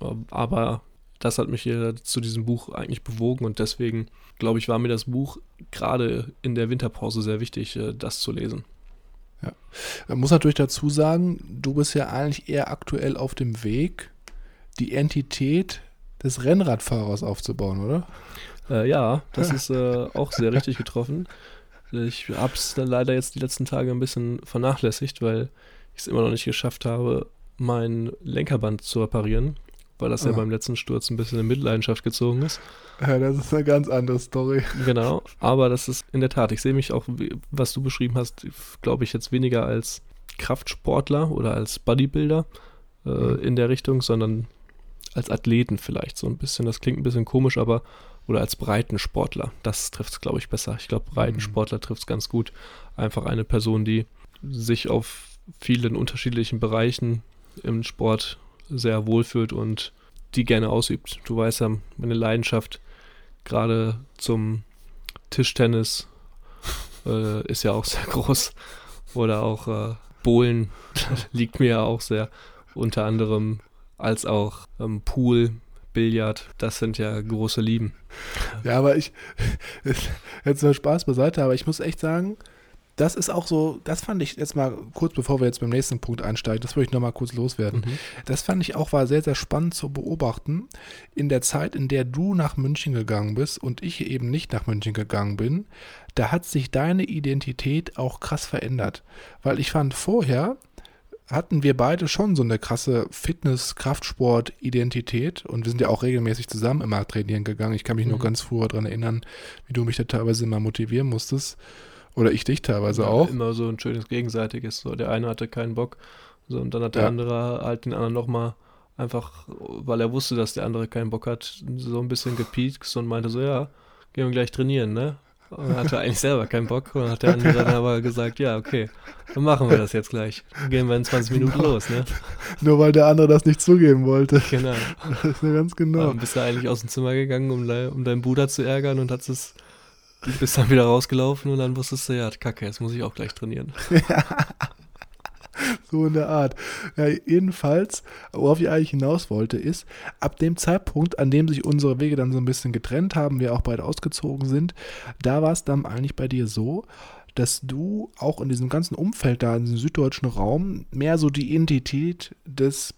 Ähm, aber das hat mich hier zu diesem Buch eigentlich bewogen und deswegen, glaube ich, war mir das Buch gerade in der Winterpause sehr wichtig, äh, das zu lesen. Ja. Man muss natürlich dazu sagen, du bist ja eigentlich eher aktuell auf dem Weg, die Entität des Rennradfahrers aufzubauen, oder? Äh, ja, das ist äh, auch sehr richtig getroffen. Ich habe es leider jetzt die letzten Tage ein bisschen vernachlässigt, weil ich es immer noch nicht geschafft habe, mein Lenkerband zu reparieren, weil das ah. ja beim letzten Sturz ein bisschen in Mitleidenschaft gezogen ist. Ja, das ist eine ganz andere Story. Genau, aber das ist in der Tat, ich sehe mich auch, was du beschrieben hast, glaube ich jetzt weniger als Kraftsportler oder als Bodybuilder äh, mhm. in der Richtung, sondern als Athleten vielleicht so ein bisschen. Das klingt ein bisschen komisch, aber oder als Breitensportler. Das trifft es, glaube ich, besser. Ich glaube, Breitensportler mhm. trifft es ganz gut. Einfach eine Person, die sich auf vielen unterschiedlichen Bereichen im Sport sehr wohlfühlt und die gerne ausübt. Du weißt ja, meine Leidenschaft gerade zum Tischtennis äh, ist ja auch sehr groß. Oder auch äh, Bohlen liegt mir ja auch sehr. Unter anderem als auch ähm, Pool, Billard, das sind ja große Lieben. Ja, aber ich, jetzt mal Spaß beiseite, aber ich muss echt sagen, das ist auch so, das fand ich jetzt mal kurz bevor wir jetzt beim nächsten Punkt einsteigen, das würde ich nochmal kurz loswerden. Mhm. Das fand ich auch war sehr, sehr spannend zu beobachten. In der Zeit, in der du nach München gegangen bist und ich eben nicht nach München gegangen bin, da hat sich deine Identität auch krass verändert. Weil ich fand vorher, hatten wir beide schon so eine krasse Fitness-Kraftsport-Identität und wir sind ja auch regelmäßig zusammen immer trainieren gegangen. Ich kann mich mhm. nur ganz früher daran erinnern, wie du mich da teilweise immer motivieren musstest. Oder ich dich teilweise ja, auch. Immer so ein schönes Gegenseitiges. So, der eine hatte keinen Bock. So, und dann hat der ja. andere halt den anderen nochmal einfach, weil er wusste, dass der andere keinen Bock hat, so ein bisschen gepiekst und meinte so, ja, gehen wir gleich trainieren, ne? Und er hatte eigentlich selber keinen Bock und hat der andere dann aber gesagt, ja, okay, dann machen wir das jetzt gleich. Dann gehen wir in 20 Minuten los, ne? Nur weil der andere das nicht zugeben wollte. Genau. Das ist ja ganz genau. Dann bist du eigentlich aus dem Zimmer gegangen, um, um deinen Bruder zu ärgern und hast es Du bist dann wieder rausgelaufen und dann wusstest du, ja, kacke, jetzt muss ich auch gleich trainieren. so in der Art. Ja, jedenfalls, worauf ich eigentlich hinaus wollte, ist, ab dem Zeitpunkt, an dem sich unsere Wege dann so ein bisschen getrennt haben, wir auch beide ausgezogen sind, da war es dann eigentlich bei dir so, dass du auch in diesem ganzen Umfeld da, in diesem süddeutschen Raum, mehr so die Identität des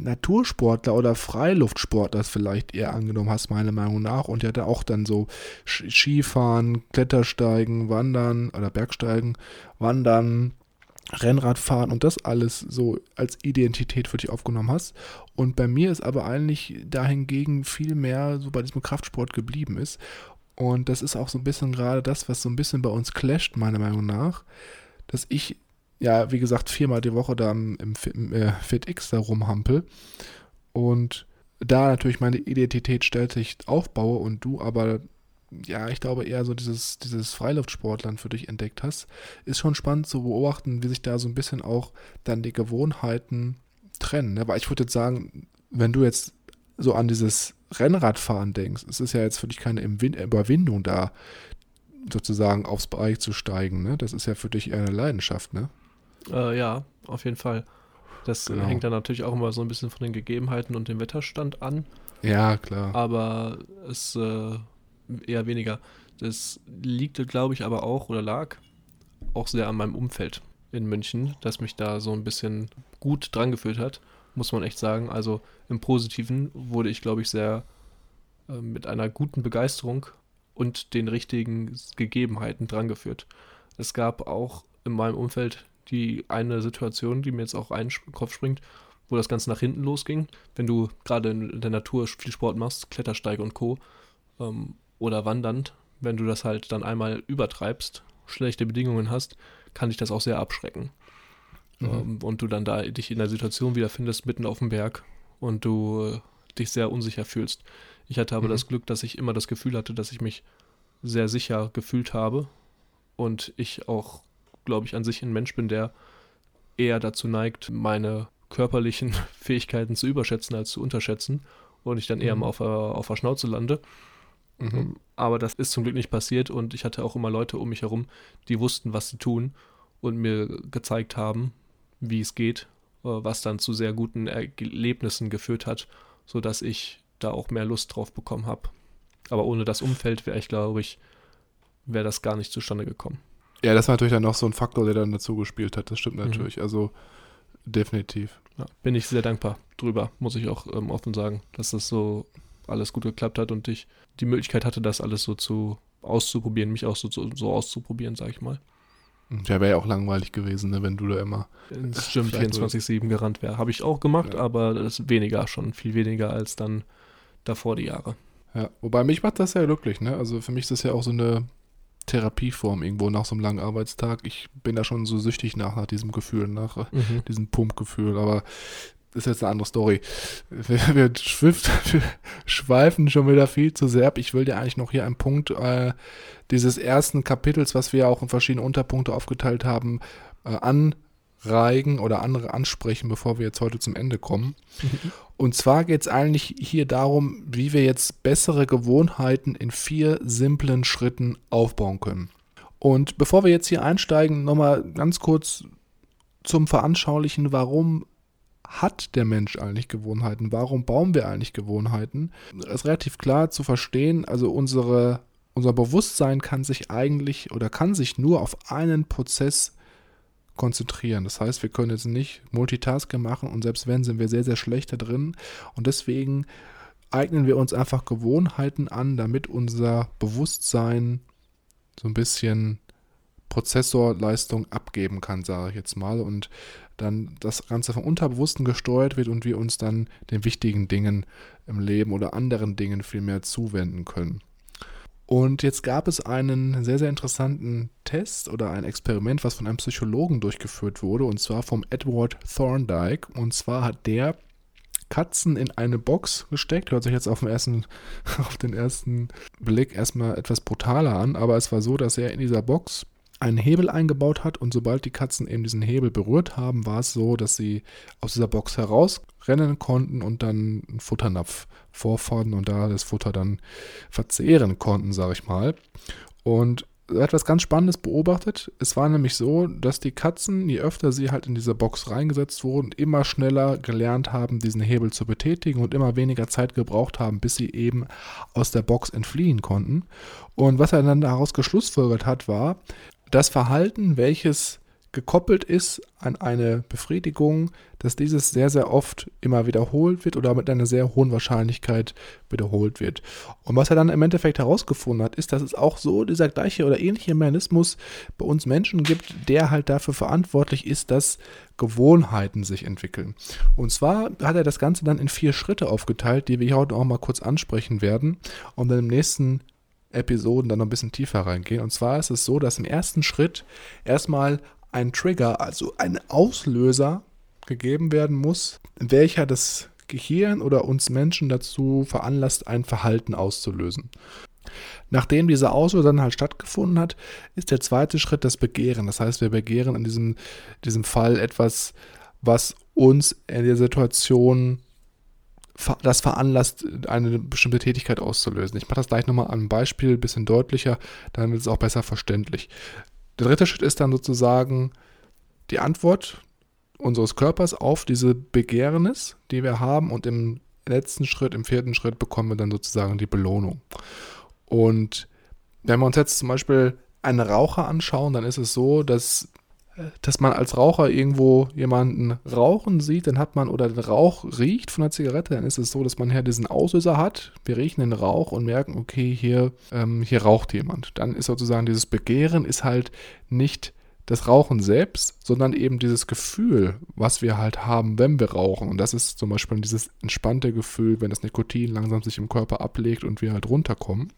Natursportler oder Freiluftsportler vielleicht eher angenommen hast, meiner Meinung nach. Und ja da auch dann so Skifahren, Klettersteigen, Wandern oder Bergsteigen, Wandern, Rennradfahren und das alles so als Identität für dich aufgenommen hast. Und bei mir ist aber eigentlich dahingegen viel mehr so bei diesem Kraftsport geblieben ist. Und das ist auch so ein bisschen gerade das, was so ein bisschen bei uns clasht, meiner Meinung nach, dass ich ja, wie gesagt, viermal die Woche da im, im äh, FitX da rumhampel und da natürlich meine Identität stetig aufbaue und du aber, ja, ich glaube eher so dieses, dieses Freiluftsportland für dich entdeckt hast, ist schon spannend zu beobachten, wie sich da so ein bisschen auch dann die Gewohnheiten trennen. Ne? Weil ich würde jetzt sagen, wenn du jetzt so an dieses Rennradfahren denkst, es ist ja jetzt für dich keine Überwindung da, sozusagen aufs Bike zu steigen. Ne? Das ist ja für dich eher eine Leidenschaft, ne? Äh, ja, auf jeden Fall. Das genau. hängt dann natürlich auch immer so ein bisschen von den Gegebenheiten und dem Wetterstand an. Ja, klar. Aber es äh, eher weniger. Das liegt, glaube ich, aber auch oder lag auch sehr an meinem Umfeld in München, das mich da so ein bisschen gut dran geführt hat, muss man echt sagen. Also im Positiven wurde ich, glaube ich, sehr äh, mit einer guten Begeisterung und den richtigen Gegebenheiten drangeführt. Es gab auch in meinem Umfeld die eine Situation, die mir jetzt auch ein Kopf springt, wo das Ganze nach hinten losging. Wenn du gerade in der Natur viel Sport machst, Klettersteige und Co. Ähm, oder wandernd, wenn du das halt dann einmal übertreibst, schlechte Bedingungen hast, kann dich das auch sehr abschrecken. Mhm. Ähm, und du dann da dich in der Situation wiederfindest, mitten auf dem Berg und du äh, dich sehr unsicher fühlst. Ich hatte aber mhm. das Glück, dass ich immer das Gefühl hatte, dass ich mich sehr sicher gefühlt habe und ich auch, glaube ich, an sich ein Mensch bin, der eher dazu neigt, meine körperlichen Fähigkeiten zu überschätzen als zu unterschätzen und ich dann eher mhm. mal auf, auf der Schnauze lande. Mhm. Ähm, aber das ist zum Glück nicht passiert und ich hatte auch immer Leute um mich herum, die wussten, was sie tun und mir gezeigt haben, wie es geht, äh, was dann zu sehr guten Erlebnissen geführt hat, sodass ich da auch mehr Lust drauf bekommen habe. Aber ohne das Umfeld wäre ich, glaube ich, wäre das gar nicht zustande gekommen. Ja, das war natürlich dann noch so ein Faktor, der dann dazu gespielt hat. Das stimmt mhm. natürlich. Mhm. Also definitiv. Ja, bin ich sehr dankbar drüber, muss ich auch ähm, offen sagen, dass das so alles gut geklappt hat und ich die Möglichkeit hatte, das alles so zu auszuprobieren, mich auch so, so, so auszuprobieren, sag ich mal. Ja, wäre ja auch langweilig gewesen, ne, wenn du da immer ins Gym 24-7 gerannt wäre. Habe ich auch gemacht, ja. aber das ist weniger schon, viel weniger als dann davor die Jahre. Ja, wobei mich macht das ja glücklich, ne? Also für mich ist das ja auch so eine Therapieform irgendwo nach so einem langen Arbeitstag. Ich bin da schon so süchtig nach, nach diesem Gefühl, nach mhm. diesem Pumpgefühl. Aber das ist jetzt eine andere Story. Wir, wir, wir, schweifen schon wieder viel zu sehr ab. Ich will dir eigentlich noch hier einen Punkt äh, dieses ersten Kapitels, was wir auch in verschiedene Unterpunkte aufgeteilt haben, äh, anreigen oder andere ansprechen, bevor wir jetzt heute zum Ende kommen. Mhm. Und zwar geht es eigentlich hier darum, wie wir jetzt bessere Gewohnheiten in vier simplen Schritten aufbauen können. Und bevor wir jetzt hier einsteigen, nochmal ganz kurz zum Veranschaulichen, warum hat der Mensch eigentlich Gewohnheiten? Warum bauen wir eigentlich Gewohnheiten? Das ist relativ klar zu verstehen. Also unsere, unser Bewusstsein kann sich eigentlich oder kann sich nur auf einen Prozess konzentrieren. Das heißt, wir können jetzt nicht Multitasking machen und selbst wenn, sind wir sehr, sehr schlecht da drin. Und deswegen eignen wir uns einfach Gewohnheiten an, damit unser Bewusstsein so ein bisschen Prozessorleistung abgeben kann, sage ich jetzt mal. Und dann das Ganze vom Unterbewussten gesteuert wird und wir uns dann den wichtigen Dingen im Leben oder anderen Dingen viel mehr zuwenden können. Und jetzt gab es einen sehr, sehr interessanten Test oder ein Experiment, was von einem Psychologen durchgeführt wurde, und zwar vom Edward Thorndike. Und zwar hat der Katzen in eine Box gesteckt. Hört sich jetzt auf den ersten, auf den ersten Blick erstmal etwas brutaler an, aber es war so, dass er in dieser Box einen Hebel eingebaut hat und sobald die Katzen eben diesen Hebel berührt haben, war es so, dass sie aus dieser Box herausrennen konnten und dann einen Futternapf vorfahren und da das Futter dann verzehren konnten, sage ich mal. Und er hat was ganz Spannendes beobachtet. Es war nämlich so, dass die Katzen, je öfter sie halt in diese Box reingesetzt wurden, immer schneller gelernt haben, diesen Hebel zu betätigen und immer weniger Zeit gebraucht haben, bis sie eben aus der Box entfliehen konnten. Und was er dann daraus geschlussfolgert hat, war, das Verhalten, welches gekoppelt ist an eine Befriedigung, dass dieses sehr, sehr oft immer wiederholt wird oder mit einer sehr hohen Wahrscheinlichkeit wiederholt wird. Und was er dann im Endeffekt herausgefunden hat, ist, dass es auch so dieser gleiche oder ähnliche Mechanismus bei uns Menschen gibt, der halt dafür verantwortlich ist, dass Gewohnheiten sich entwickeln. Und zwar hat er das Ganze dann in vier Schritte aufgeteilt, die wir hier heute auch mal kurz ansprechen werden, um dann im nächsten Episoden dann noch ein bisschen tiefer reingehen. Und zwar ist es so, dass im ersten Schritt erstmal ein Trigger, also ein Auslöser gegeben werden muss, welcher das Gehirn oder uns Menschen dazu veranlasst, ein Verhalten auszulösen. Nachdem dieser Auslöser dann halt stattgefunden hat, ist der zweite Schritt das Begehren. Das heißt, wir begehren in diesem, diesem Fall etwas, was uns in der Situation das veranlasst, eine bestimmte Tätigkeit auszulösen. Ich mache das gleich nochmal an einem Beispiel, ein bisschen deutlicher, dann wird es auch besser verständlich. Der dritte Schritt ist dann sozusagen die Antwort unseres Körpers auf diese Begehrnis, die wir haben und im letzten Schritt, im vierten Schritt bekommen wir dann sozusagen die Belohnung. Und wenn wir uns jetzt zum Beispiel einen Raucher anschauen, dann ist es so, dass dass man als Raucher irgendwo jemanden rauchen sieht, dann hat man oder den Rauch riecht von der Zigarette, dann ist es so, dass man hier diesen Auslöser hat. Wir riechen den Rauch und merken, okay, hier, ähm, hier raucht jemand. Dann ist sozusagen dieses Begehren ist halt nicht das Rauchen selbst, sondern eben dieses Gefühl, was wir halt haben, wenn wir rauchen. Und das ist zum Beispiel dieses entspannte Gefühl, wenn das Nikotin langsam sich im Körper ablegt und wir halt runterkommen.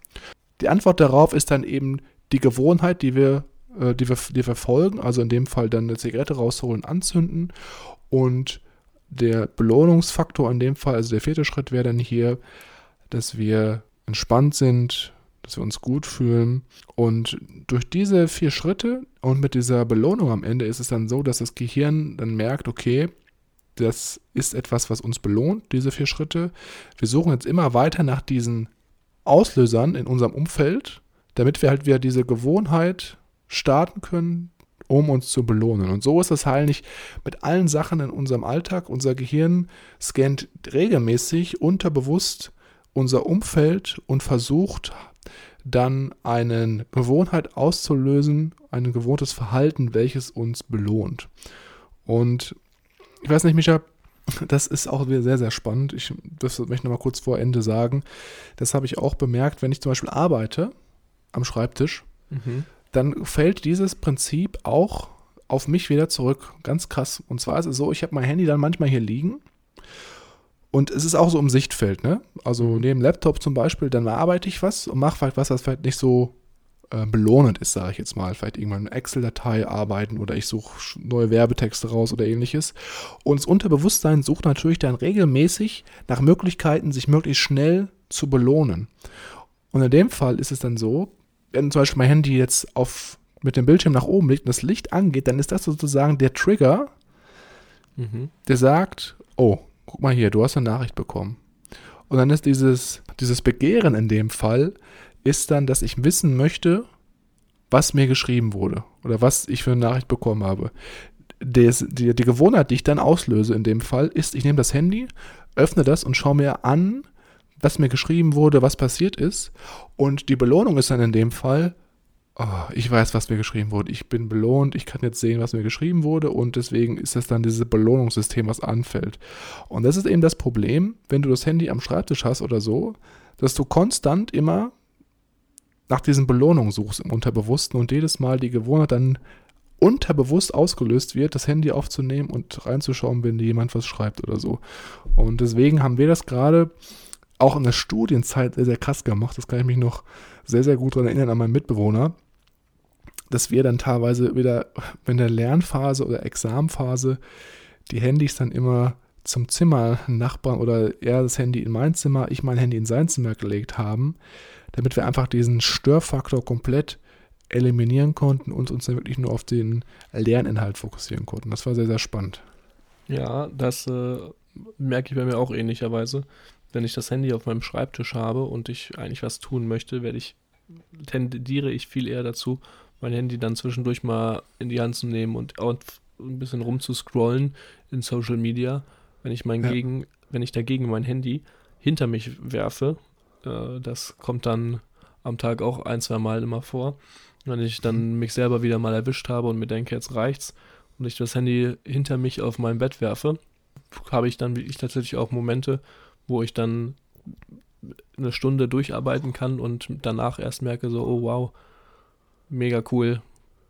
Die Antwort darauf ist dann eben die Gewohnheit, die wir, äh, die wir, die wir folgen, also in dem Fall dann eine Zigarette rausholen, anzünden. Und der Belohnungsfaktor in dem Fall, also der vierte Schritt wäre dann hier, dass wir entspannt sind, dass wir uns gut fühlen. Und durch diese vier Schritte und mit dieser Belohnung am Ende ist es dann so, dass das Gehirn dann merkt, okay, das ist etwas, was uns belohnt, diese vier Schritte. Wir suchen jetzt immer weiter nach diesen Auslösern in unserem Umfeld, damit wir halt wieder diese Gewohnheit starten können, um uns zu belohnen. Und so ist das eigentlich mit allen Sachen in unserem Alltag. Unser Gehirn scannt regelmäßig unterbewusst unser Umfeld und versucht dann eine Gewohnheit auszulösen, ein gewohntes Verhalten, welches uns belohnt. Und ich weiß nicht, Micha, das ist auch wieder sehr, sehr spannend. Ich das möchte ich noch mal kurz vor Ende sagen. Das habe ich auch bemerkt, wenn ich zum Beispiel arbeite am Schreibtisch, mhm. Dann fällt dieses Prinzip auch auf mich wieder zurück. Ganz krass. Und zwar ist es so, ich habe mein Handy dann manchmal hier liegen und es ist auch so im Sichtfeld, ne? Also mhm. neben Laptop zum Beispiel, dann arbeite ich was und mache vielleicht was, was vielleicht nicht so äh, belohnend ist, sage ich jetzt mal. Vielleicht irgendwann eine Excel-Datei arbeiten oder ich suche neue Werbetexte raus oder ähnliches. Und das Unterbewusstsein sucht natürlich dann regelmäßig nach Möglichkeiten, sich möglichst schnell zu belohnen. Und in dem Fall ist es dann so, wenn zum Beispiel mein Handy jetzt auf, mit dem Bildschirm nach oben liegt und das Licht angeht, dann ist das sozusagen der Trigger, mhm. der sagt, oh, guck mal hier, du hast eine Nachricht bekommen. Und dann ist dieses, dieses Begehren in dem Fall, ist dann, dass ich wissen möchte, was mir geschrieben wurde oder was ich für eine Nachricht bekommen habe. Des, die, die Gewohnheit, die ich dann auslöse in dem Fall, ist, ich nehme das Handy, öffne das und schaue mir an, was mir geschrieben wurde, was passiert ist. Und die Belohnung ist dann in dem Fall, oh, ich weiß, was mir geschrieben wurde. Ich bin belohnt, ich kann jetzt sehen, was mir geschrieben wurde und deswegen ist das dann dieses Belohnungssystem, was anfällt. Und das ist eben das Problem, wenn du das Handy am Schreibtisch hast oder so, dass du konstant immer nach diesen Belohnungen suchst im Unterbewussten und jedes Mal die Gewohnheit dann unterbewusst ausgelöst wird, das Handy aufzunehmen und reinzuschauen, wenn jemand was schreibt oder so. Und deswegen haben wir das gerade auch in der Studienzeit sehr, sehr krass gemacht. Das kann ich mich noch sehr, sehr gut daran erinnern an meinen Mitbewohner dass wir dann teilweise wieder in der Lernphase oder Examphase die Handys dann immer zum Zimmer Nachbarn oder er das Handy in mein Zimmer, ich mein Handy in sein Zimmer gelegt haben, damit wir einfach diesen Störfaktor komplett eliminieren konnten und uns dann wirklich nur auf den Lerninhalt fokussieren konnten. Das war sehr, sehr spannend. Ja, das äh, merke ich bei mir auch ähnlicherweise. Wenn ich das Handy auf meinem Schreibtisch habe und ich eigentlich was tun möchte, werde ich tendiere ich viel eher dazu, mein Handy dann zwischendurch mal in die Hand zu nehmen und ein bisschen rumzuscrollen in Social Media, wenn ich mein ja. gegen, wenn ich dagegen mein Handy hinter mich werfe, äh, das kommt dann am Tag auch ein, zwei Mal immer vor. Wenn ich dann mhm. mich selber wieder mal erwischt habe und mir denke, jetzt reicht's, und ich das Handy hinter mich auf mein Bett werfe, habe ich dann wirklich tatsächlich auch Momente, wo ich dann eine Stunde durcharbeiten kann und danach erst merke, so, oh wow, mega cool.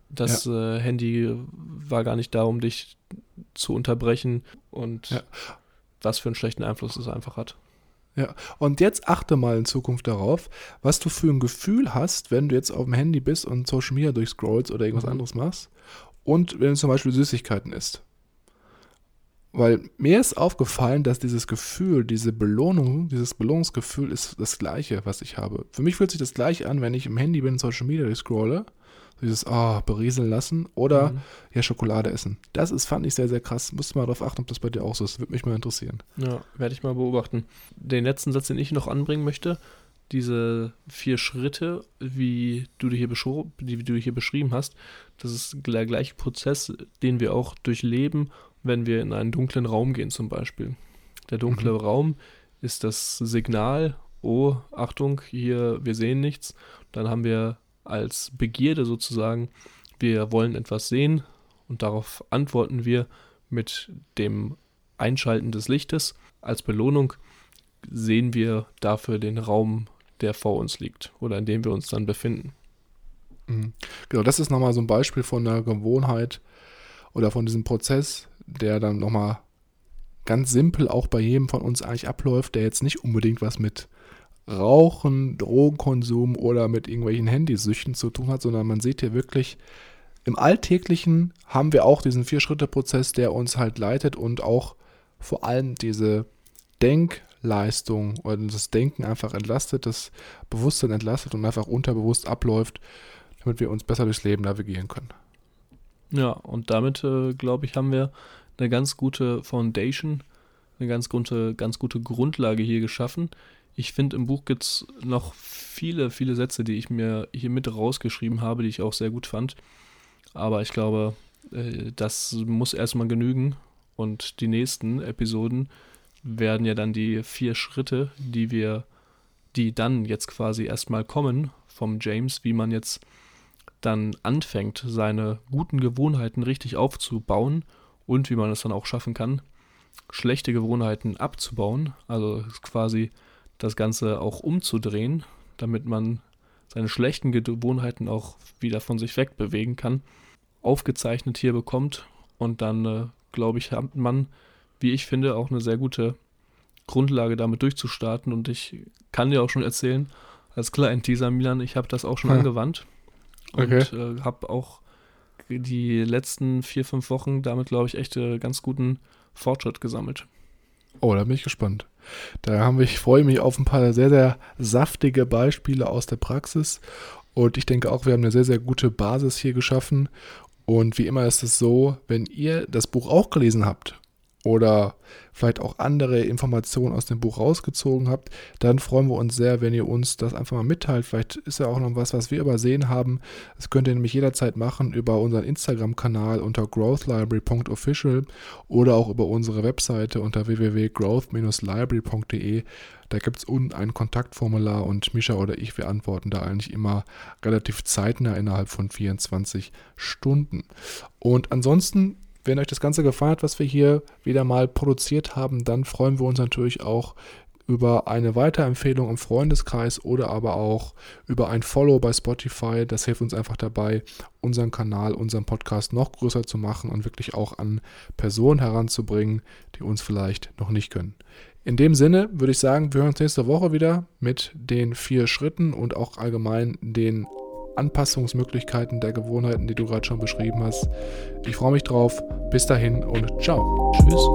Das ja. äh, Handy war gar nicht da, um dich zu unterbrechen und ja. was für einen schlechten Einfluss es einfach hat. Ja, und jetzt achte mal in Zukunft darauf, was du für ein Gefühl hast, wenn du jetzt auf dem Handy bist und Social Media durchscrollst oder irgendwas mhm. anderes machst und wenn du zum Beispiel Süßigkeiten isst. Weil mir ist aufgefallen, dass dieses Gefühl, diese Belohnung, dieses Belohnungsgefühl ist das gleiche, was ich habe. Für mich fühlt sich das gleiche an, wenn ich im Handy bin, Social Media scrolle. Dieses, ah, oh, berieseln lassen oder mhm. ja, Schokolade essen. Das ist, fand ich sehr, sehr krass. Musst mal darauf achten, ob das bei dir auch so ist. Würde mich mal interessieren. Ja, werde ich mal beobachten. Den letzten Satz, den ich noch anbringen möchte, diese vier Schritte, wie du, hier wie du hier beschrieben hast, das ist der gleiche Prozess, den wir auch durchleben wenn wir in einen dunklen Raum gehen zum Beispiel. Der dunkle mhm. Raum ist das Signal, oh, Achtung, hier, wir sehen nichts. Dann haben wir als Begierde sozusagen, wir wollen etwas sehen und darauf antworten wir mit dem Einschalten des Lichtes. Als Belohnung sehen wir dafür den Raum, der vor uns liegt oder in dem wir uns dann befinden. Mhm. Genau, das ist nochmal so ein Beispiel von einer Gewohnheit oder von diesem Prozess, der dann nochmal ganz simpel auch bei jedem von uns eigentlich abläuft, der jetzt nicht unbedingt was mit Rauchen, Drogenkonsum oder mit irgendwelchen Handysüchten zu tun hat, sondern man sieht hier wirklich, im Alltäglichen haben wir auch diesen Vier-Schritte-Prozess, der uns halt leitet und auch vor allem diese Denkleistung oder das Denken einfach entlastet, das Bewusstsein entlastet und einfach unterbewusst abläuft, damit wir uns besser durchs Leben navigieren können. Ja, und damit, äh, glaube ich, haben wir eine ganz gute Foundation, eine ganz gute, ganz gute Grundlage hier geschaffen. Ich finde, im Buch gibt es noch viele, viele Sätze, die ich mir hier mit rausgeschrieben habe, die ich auch sehr gut fand. Aber ich glaube, äh, das muss erstmal genügen. Und die nächsten Episoden werden ja dann die vier Schritte, die wir, die dann jetzt quasi erstmal kommen vom James, wie man jetzt dann anfängt, seine guten Gewohnheiten richtig aufzubauen und wie man es dann auch schaffen kann, schlechte Gewohnheiten abzubauen, also quasi das Ganze auch umzudrehen, damit man seine schlechten Gewohnheiten auch wieder von sich wegbewegen kann, aufgezeichnet hier bekommt und dann, äh, glaube ich, hat man, wie ich finde, auch eine sehr gute Grundlage damit durchzustarten und ich kann dir auch schon erzählen, als kleinen Teaser, Milan, ich habe das auch schon hm. angewandt und okay. äh, habe auch die letzten vier, fünf Wochen damit, glaube ich, echt äh, ganz guten Fortschritt gesammelt. Oh, da bin ich gespannt. Da haben wir, ich freue mich auf ein paar sehr, sehr saftige Beispiele aus der Praxis. Und ich denke auch, wir haben eine sehr, sehr gute Basis hier geschaffen. Und wie immer ist es so, wenn ihr das Buch auch gelesen habt oder vielleicht auch andere Informationen aus dem Buch rausgezogen habt, dann freuen wir uns sehr, wenn ihr uns das einfach mal mitteilt. Vielleicht ist ja auch noch was, was wir übersehen haben. Das könnt ihr nämlich jederzeit machen über unseren Instagram-Kanal unter growthlibrary.official oder auch über unsere Webseite unter www.growth-library.de. Da gibt es unten ein Kontaktformular und Misha oder ich, wir antworten da eigentlich immer relativ zeitnah innerhalb von 24 Stunden. Und ansonsten wenn euch das Ganze gefallen hat, was wir hier wieder mal produziert haben, dann freuen wir uns natürlich auch über eine Weiterempfehlung im Freundeskreis oder aber auch über ein Follow bei Spotify. Das hilft uns einfach dabei, unseren Kanal, unseren Podcast noch größer zu machen und wirklich auch an Personen heranzubringen, die uns vielleicht noch nicht können. In dem Sinne würde ich sagen, wir hören uns nächste Woche wieder mit den vier Schritten und auch allgemein den Anpassungsmöglichkeiten der Gewohnheiten, die du gerade schon beschrieben hast. Ich freue mich drauf. Bis dahin und ciao. Tschüss.